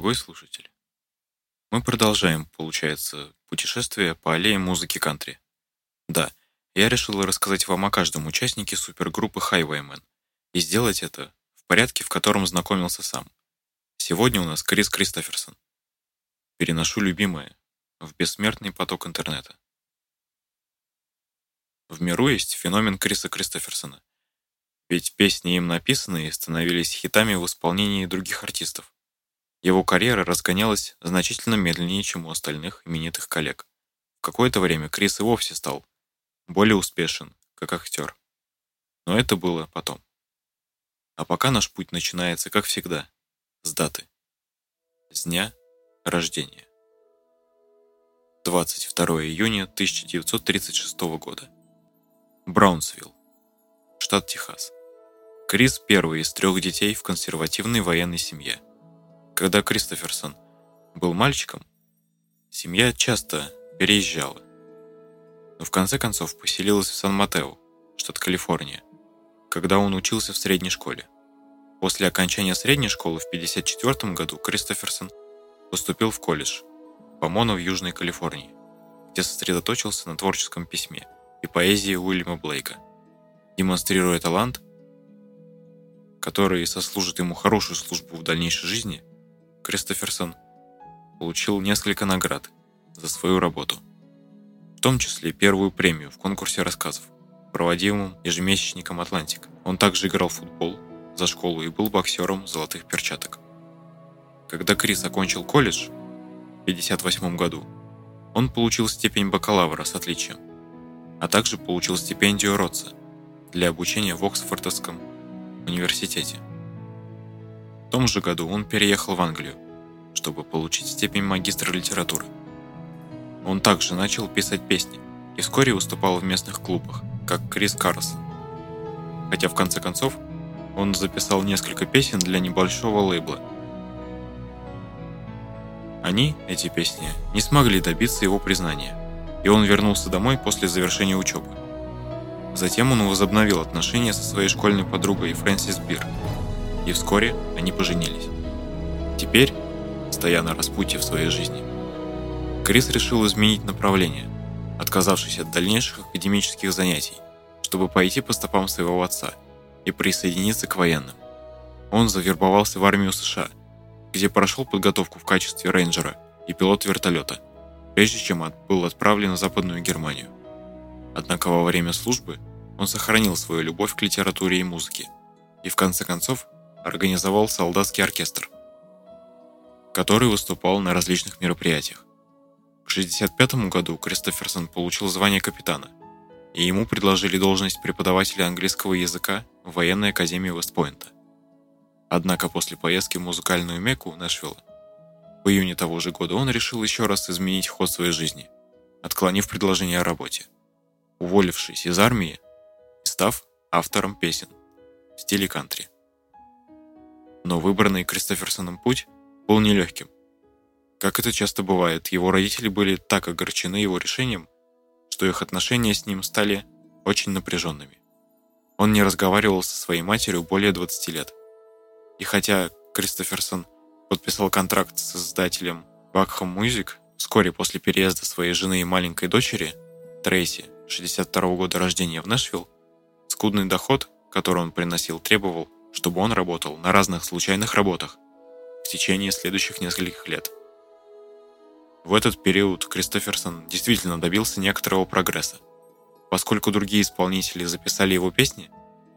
Дорогой слушатель, мы продолжаем, получается, путешествие по аллее музыки кантри. Да, я решил рассказать вам о каждом участнике супергруппы Highwaymen и сделать это в порядке, в котором знакомился сам. Сегодня у нас Крис Кристоферсон. Переношу любимое в бессмертный поток интернета. В миру есть феномен Криса Кристоферсона. Ведь песни им написанные становились хитами в исполнении других артистов. Его карьера разгонялась значительно медленнее, чем у остальных именитых коллег. В какое-то время Крис и вовсе стал более успешен, как актер. Но это было потом. А пока наш путь начинается, как всегда, с даты. С дня рождения. 22 июня 1936 года. Браунсвилл, штат Техас. Крис – первый из трех детей в консервативной военной семье. Когда Кристоферсон был мальчиком, семья часто переезжала. Но в конце концов поселилась в Сан-Матео, штат Калифорния, когда он учился в средней школе. После окончания средней школы в 1954 году Кристоферсон поступил в колледж Помоно в Южной Калифорнии, где сосредоточился на творческом письме – и поэзии Уильяма Блейка, демонстрируя талант, который сослужит ему хорошую службу в дальнейшей жизни, Кристоферсон получил несколько наград за свою работу, в том числе первую премию в конкурсе рассказов, проводимом ежемесячником «Атлантик». Он также играл в футбол за школу и был боксером золотых перчаток. Когда Крис окончил колледж в 1958 году, он получил степень бакалавра с отличием а также получил стипендию Ротса для обучения в Оксфордском университете. В том же году он переехал в Англию, чтобы получить степень магистра литературы. Он также начал писать песни и вскоре выступал в местных клубах, как Крис Карлсон. Хотя в конце концов он записал несколько песен для небольшого лейбла. Они, эти песни, не смогли добиться его признания и он вернулся домой после завершения учебы. Затем он возобновил отношения со своей школьной подругой Фрэнсис Бир, и вскоре они поженились. Теперь, стоя на распутье в своей жизни, Крис решил изменить направление, отказавшись от дальнейших академических занятий, чтобы пойти по стопам своего отца и присоединиться к военным. Он завербовался в армию США, где прошел подготовку в качестве рейнджера и пилот вертолета – прежде чем был отправлен в Западную Германию. Однако во время службы он сохранил свою любовь к литературе и музыке и в конце концов организовал солдатский оркестр, который выступал на различных мероприятиях. К 1965 году Кристоферсон получил звание капитана, и ему предложили должность преподавателя английского языка в военной академии Вестпойнта. Однако после поездки в музыкальную Мекку Нэшвилла в июне того же года он решил еще раз изменить ход своей жизни, отклонив предложение о работе, уволившись из армии и став автором песен в стиле кантри. Но выбранный Кристоферсоном путь был нелегким. Как это часто бывает, его родители были так огорчены его решением, что их отношения с ним стали очень напряженными. Он не разговаривал со своей матерью более 20 лет. И хотя Кристоферсон – подписал контракт с издателем Buckham Music вскоре после переезда своей жены и маленькой дочери, Трейси, 62 года рождения в Нэшвилл, скудный доход, который он приносил, требовал, чтобы он работал на разных случайных работах в течение следующих нескольких лет. В этот период Кристоферсон действительно добился некоторого прогресса, поскольку другие исполнители записали его песни,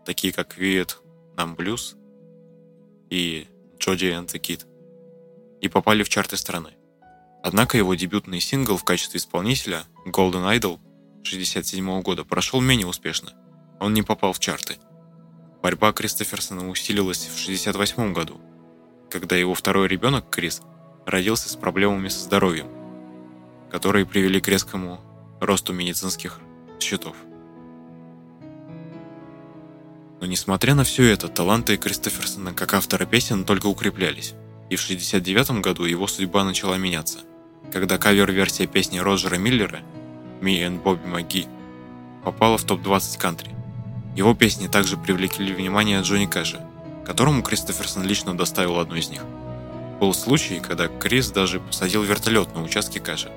такие как «Виет нам блюз» и «Джоди and the Kid», и попали в чарты страны. Однако его дебютный сингл в качестве исполнителя Golden Idol 1967 года прошел менее успешно. Он не попал в чарты. Борьба Кристоферсона усилилась в 1968 году, когда его второй ребенок, Крис, родился с проблемами со здоровьем, которые привели к резкому росту медицинских счетов. Но несмотря на все это, таланты Кристоферсона как автора песен только укреплялись и в 1969 году его судьба начала меняться, когда кавер-версия песни Роджера Миллера «Me and Bobby McGee» попала в топ-20 кантри. Его песни также привлекли внимание Джонни Кэша, которому Кристоферсон лично доставил одну из них. Был случай, когда Крис даже посадил вертолет на участке Кэша.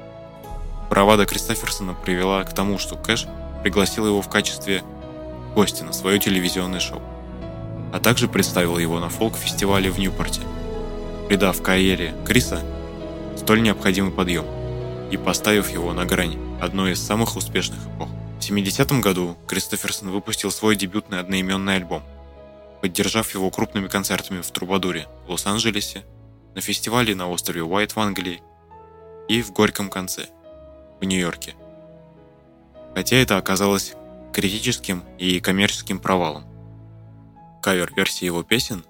Бравада Кристоферсона привела к тому, что Кэш пригласил его в качестве гостя на свое телевизионное шоу, а также представил его на фолк-фестивале в Ньюпорте, придав карьере Криса столь необходимый подъем и поставив его на грань одной из самых успешных эпох. В 70 году Кристоферсон выпустил свой дебютный одноименный альбом, поддержав его крупными концертами в Трубадуре в Лос-Анджелесе, на фестивале на острове Уайт в Англии и в Горьком конце в Нью-Йорке. Хотя это оказалось критическим и коммерческим провалом. Кавер-версии его песен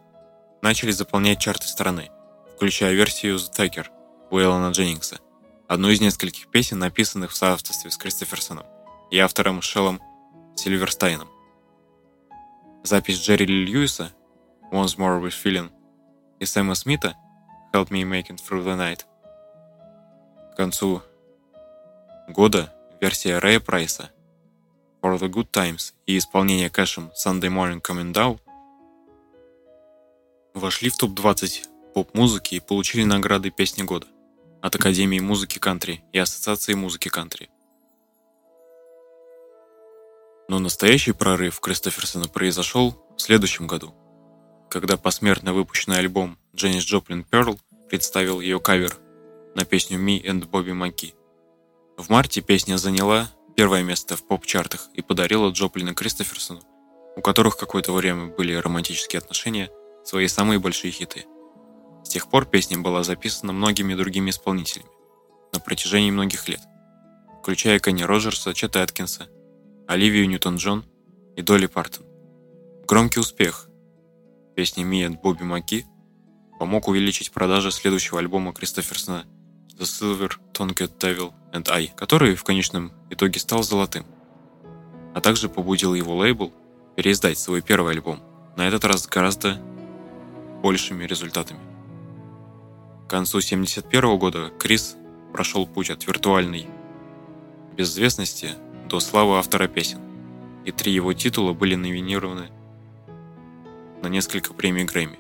начали заполнять чарты страны, включая версию The Tucker Уэйлона Дженнингса, одну из нескольких песен, написанных в соавторстве с Кристоферсоном и автором Шеллом Сильверстайном. Запись Джерри Льюиса «Once More With Feeling» и Сэма Смита «Help Me Make It Through the Night» к концу года версия Рэя Прайса For the Good Times и исполнение кэшем Sunday Morning Coming Down вошли в топ-20 поп-музыки и получили награды «Песни года» от Академии музыки кантри и Ассоциации музыки кантри. Но настоящий прорыв Кристоферсона произошел в следующем году, когда посмертно выпущенный альбом Дженнис Джоплин Перл представил ее кавер на песню «Me and Bobby McGee». В марте песня заняла первое место в поп-чартах и подарила Джоплин и Кристоферсону, у которых какое-то время были романтические отношения, свои самые большие хиты – с тех пор песня была записана многими другими исполнителями на протяжении многих лет, включая Кенни Роджерса, Чета Аткинса, Оливию Ньютон-Джон и Долли Партон. Громкий успех песни «Me and Бобби Маки» помог увеличить продажи следующего альбома Кристоферсона «The Silver Tongued Devil and I», который в конечном итоге стал золотым, а также побудил его лейбл переиздать свой первый альбом, на этот раз гораздо большими результатами. К концу 1971 года Крис прошел путь от виртуальной безызвестности до славы автора песен, и три его титула были номинированы на несколько премий Грэмми.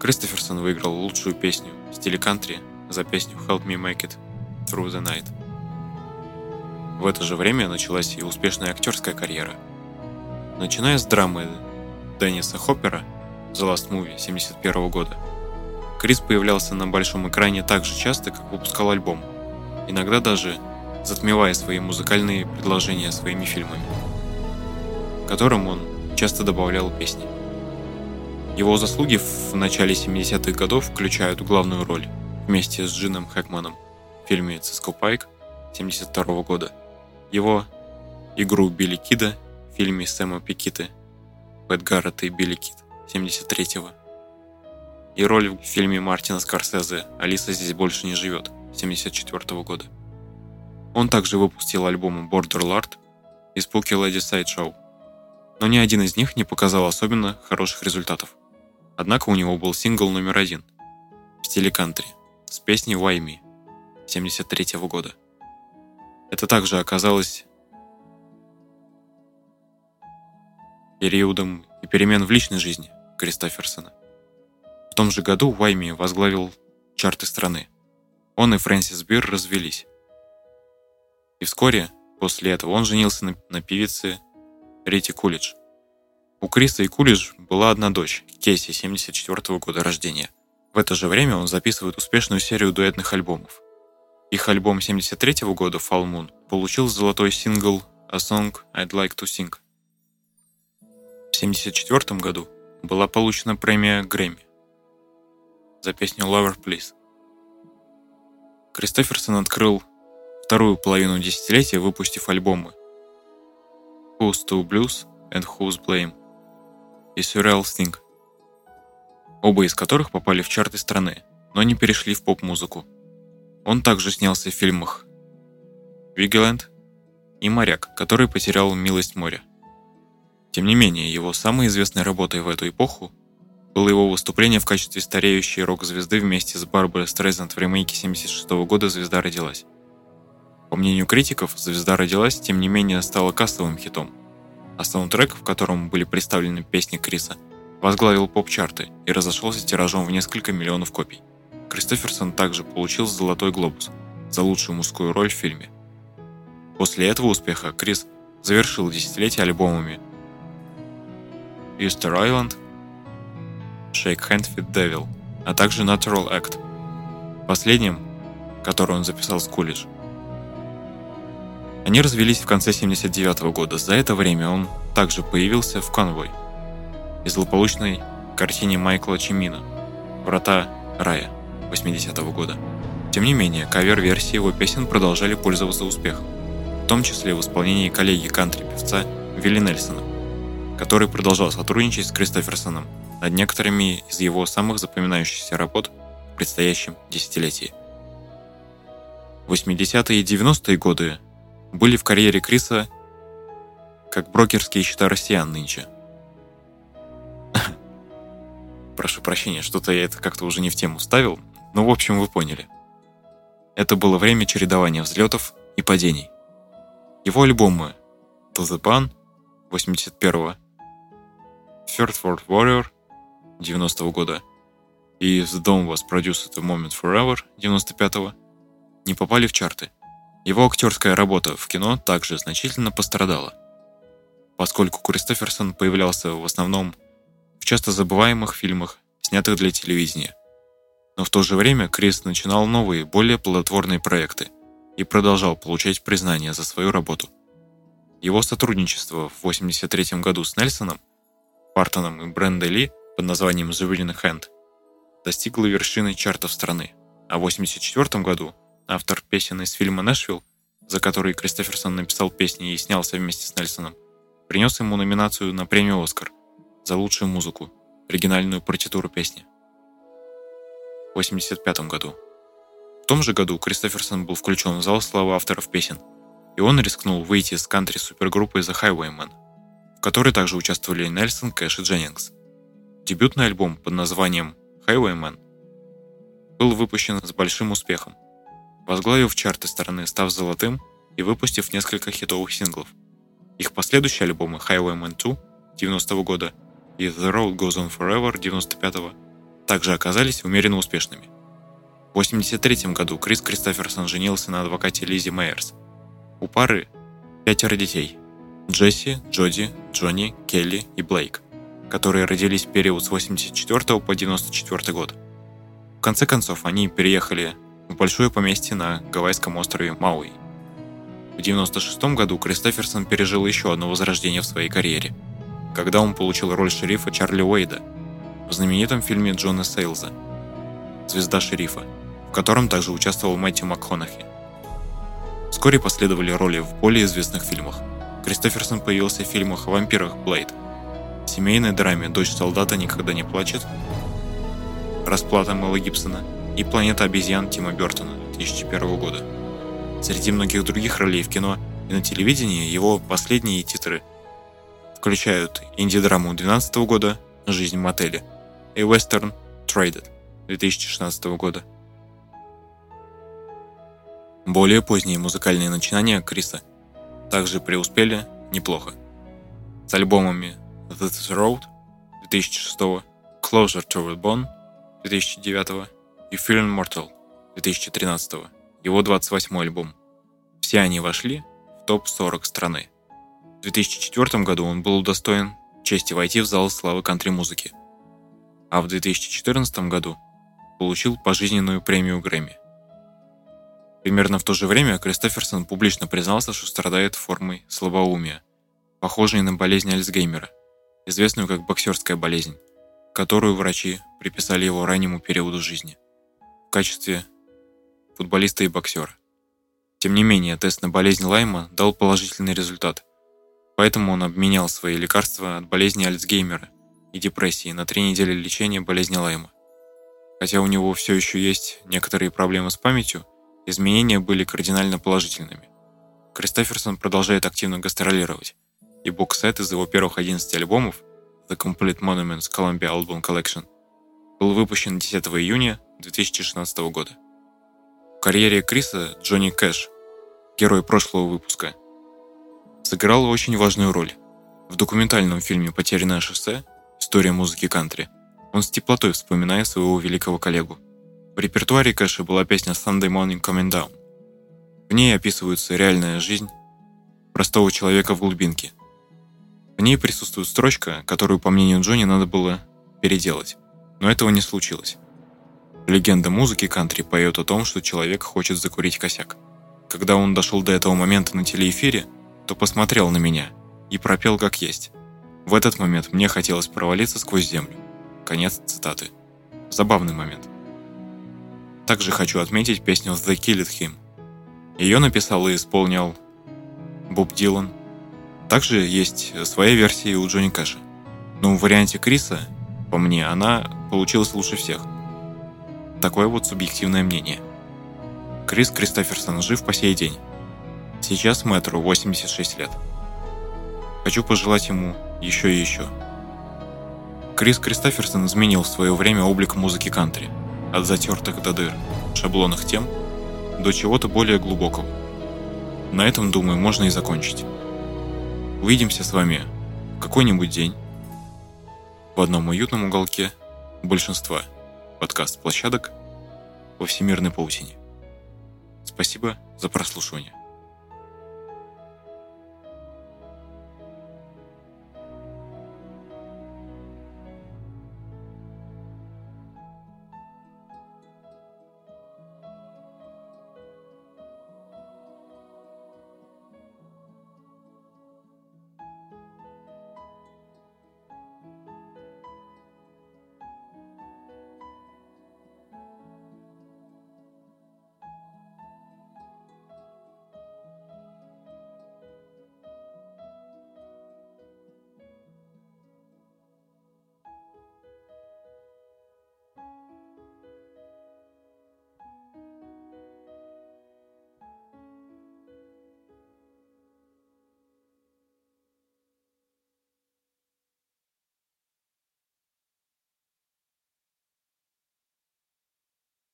Кристоферсон выиграл лучшую песню в стиле кантри за песню «Help Me Make It Through the Night». В это же время началась и успешная актерская карьера. Начиная с драмы Денниса Хоппера «The Last Movie» 1971 года – Крис появлялся на большом экране так же часто, как выпускал альбом, иногда даже затмевая свои музыкальные предложения своими фильмами, которым он часто добавлял песни. Его заслуги в начале 70-х годов включают главную роль вместе с Джином Хэкманом в фильме «Циско Пайк» 72 года, его игру Билли Кида в фильме Сэма Пекинпы «Пэт Гаррет и Билли Кид» 73 -го и роль в фильме Мартина Скорсезе «Алиса здесь больше не живет» 1974 года. Он также выпустил альбомы Borderlord и Spooky Lady Sideshow, но ни один из них не показал особенно хороших результатов. Однако у него был сингл номер один в стиле кантри с песней Why Me 1973 года. Это также оказалось периодом и перемен в личной жизни Кристоферсона – в том же году Уайми возглавил чарты страны. Он и Фрэнсис Бир развелись. И вскоре после этого он женился на, на певице Рити Кулидж. У Криса и Кулидж была одна дочь, Кейси, 74 года рождения. В это же время он записывает успешную серию дуэтных альбомов. Их альбом 73 года Fall Moon получил золотой сингл A Song I'd Like to Sing. В 74 году была получена премия Грэмми за песню Lover Please. Кристоферсон открыл вторую половину десятилетия, выпустив альбомы Who's to Blues and Who's Blame и Surreal Thing, оба из которых попали в чарты страны, но не перешли в поп-музыку. Он также снялся в фильмах «Вигеленд» и «Моряк», который потерял милость моря. Тем не менее, его самой известной работой в эту эпоху было его выступление в качестве стареющей рок-звезды вместе с Барбарой Стрейзанд в ремейке 76 года «Звезда родилась». По мнению критиков, «Звезда родилась» тем не менее стала кассовым хитом, а саундтрек, в котором были представлены песни Криса, возглавил поп-чарты и разошелся тиражом в несколько миллионов копий. Кристоферсон также получил «Золотой глобус» за лучшую мужскую роль в фильме. После этого успеха Крис завершил десятилетие альбомами Easter Island, Shake Hand with Devil, а также Natural Act, последним, который он записал с Кулидж. Они развелись в конце 79 года. За это время он также появился в «Конвой» и злополучной картине Майкла Чимина «Врата рая» 80 -го года. Тем не менее, кавер-версии его песен продолжали пользоваться успехом, в том числе в исполнении коллеги кантри-певца Вилли Нельсона, который продолжал сотрудничать с Кристоферсоном над некоторыми из его самых запоминающихся работ в предстоящем десятилетии. 80-е и 90-е годы были в карьере Криса как брокерские счета россиян нынче. Прошу прощения, что-то я это как-то уже не в тему ставил, но в общем вы поняли. Это было время чередования взлетов и падений. Его альбомы The Ban 81 Third World Warrior 90 -го года и The Dome Was Produced a Moment Forever 95 -го не попали в чарты. Его актерская работа в кино также значительно пострадала, поскольку Кристоферсон появлялся в основном в часто забываемых фильмах, снятых для телевидения. Но в то же время Крис начинал новые, более плодотворные проекты и продолжал получать признание за свою работу. Его сотрудничество в 1983 году с Нельсоном, Партоном и Брендой Ли под названием The Winning Hand достигло вершины чартов страны, а в 1984 году автор песен из фильма «Нэшвилл», за который Кристоферсон написал песни и снялся вместе с Нельсоном, принес ему номинацию на премию «Оскар» за лучшую музыку, оригинальную партитуру песни. В 1985 году. В том же году Кристоферсон был включен в зал славы авторов песен, и он рискнул выйти с кантри-супергруппой The Highwaymen, в которой также участвовали Нельсон, Кэш и Дженнингс. Дебютный альбом под названием Highwayman был выпущен с большим успехом – возглавив чарты страны, став золотым и выпустив несколько хитовых синглов. Их последующие альбомы Highwayman 2 90 -го года и The Road Goes On Forever 95 -го также оказались умеренно успешными. В 1983 году Крис Кристоферсон женился на адвокате Лизи Мейерс. У пары пятеро детей – Джесси, Джоди, Джонни, Келли и Блейк, которые родились в период с 84 по 94 год. В конце концов, они переехали в большое поместье на гавайском острове Мауи. В 1996 году Кристоферсон пережил еще одно возрождение в своей карьере, когда он получил роль шерифа Чарли Уэйда в знаменитом фильме Джона Сейлза «Звезда шерифа», в котором также участвовал Мэтью МакКонахи. Вскоре последовали роли в более известных фильмах. Кристоферсон появился в фильмах о вампирах «Блейд», семейной драме «Дочь солдата никогда не плачет», «Расплата Мэла Гибсона», и «Планета обезьян» Тима Бертона 2001 года. Среди многих других ролей в кино и на телевидении его последние титры включают инди-драму 2012 года «Жизнь в мотеле» и вестерн «Traded» 2016 года. Более поздние музыкальные начинания Криса также преуспели неплохо. С альбомами This Road 2006, Closer to the Bone 2009 и Feeling Mortal 2013, его 28 альбом. Все они вошли в топ-40 страны. В 2004 году он был удостоен чести войти в зал славы кантри-музыки, а в 2014 году получил пожизненную премию Грэмми. Примерно в то же время Кристоферсон публично признался, что страдает формой слабоумия, похожей на болезнь Альцгеймера, известную как боксерская болезнь, которую врачи приписали его раннему периоду жизни качестве футболиста и боксера. Тем не менее, тест на болезнь Лайма дал положительный результат, поэтому он обменял свои лекарства от болезни Альцгеймера и депрессии на три недели лечения болезни Лайма. Хотя у него все еще есть некоторые проблемы с памятью, изменения были кардинально положительными. Кристоферсон продолжает активно гастролировать, и бокс-сет из его первых 11 альбомов The Complete Monuments Columbia Album Collection был выпущен 10 июня 2016 года. В карьере Криса Джонни Кэш, герой прошлого выпуска, сыграл очень важную роль. В документальном фильме «Потерянное шоссе» История музыки кантри. Он с теплотой вспоминает своего великого коллегу. В репертуаре Кэша была песня Sunday Morning Coming Down. В ней описывается реальная жизнь простого человека в глубинке. В ней присутствует строчка, которую, по мнению Джонни, надо было переделать. Но этого не случилось. Легенда музыки кантри поет о том, что человек хочет закурить косяк. Когда он дошел до этого момента на телеэфире, то посмотрел на меня и пропел как есть. В этот момент мне хотелось провалиться сквозь землю. Конец цитаты. Забавный момент. Также хочу отметить песню «The Killed Him». Ее написал и исполнил Боб Дилан. Также есть своя версия у Джонни Кэша. Но в варианте Криса, по мне, она получилась лучше всех – Такое вот субъективное мнение. Крис Кристоферсон жив по сей день. Сейчас мэтру 86 лет. Хочу пожелать ему еще и еще. Крис Кристоферсон изменил в свое время облик музыки кантри. От затертых до дыр, шаблонных тем, до чего-то более глубокого. На этом, думаю, можно и закончить. Увидимся с вами в какой-нибудь день в одном уютном уголке большинства – подкаст площадок во всемирной паутине. Спасибо за прослушивание.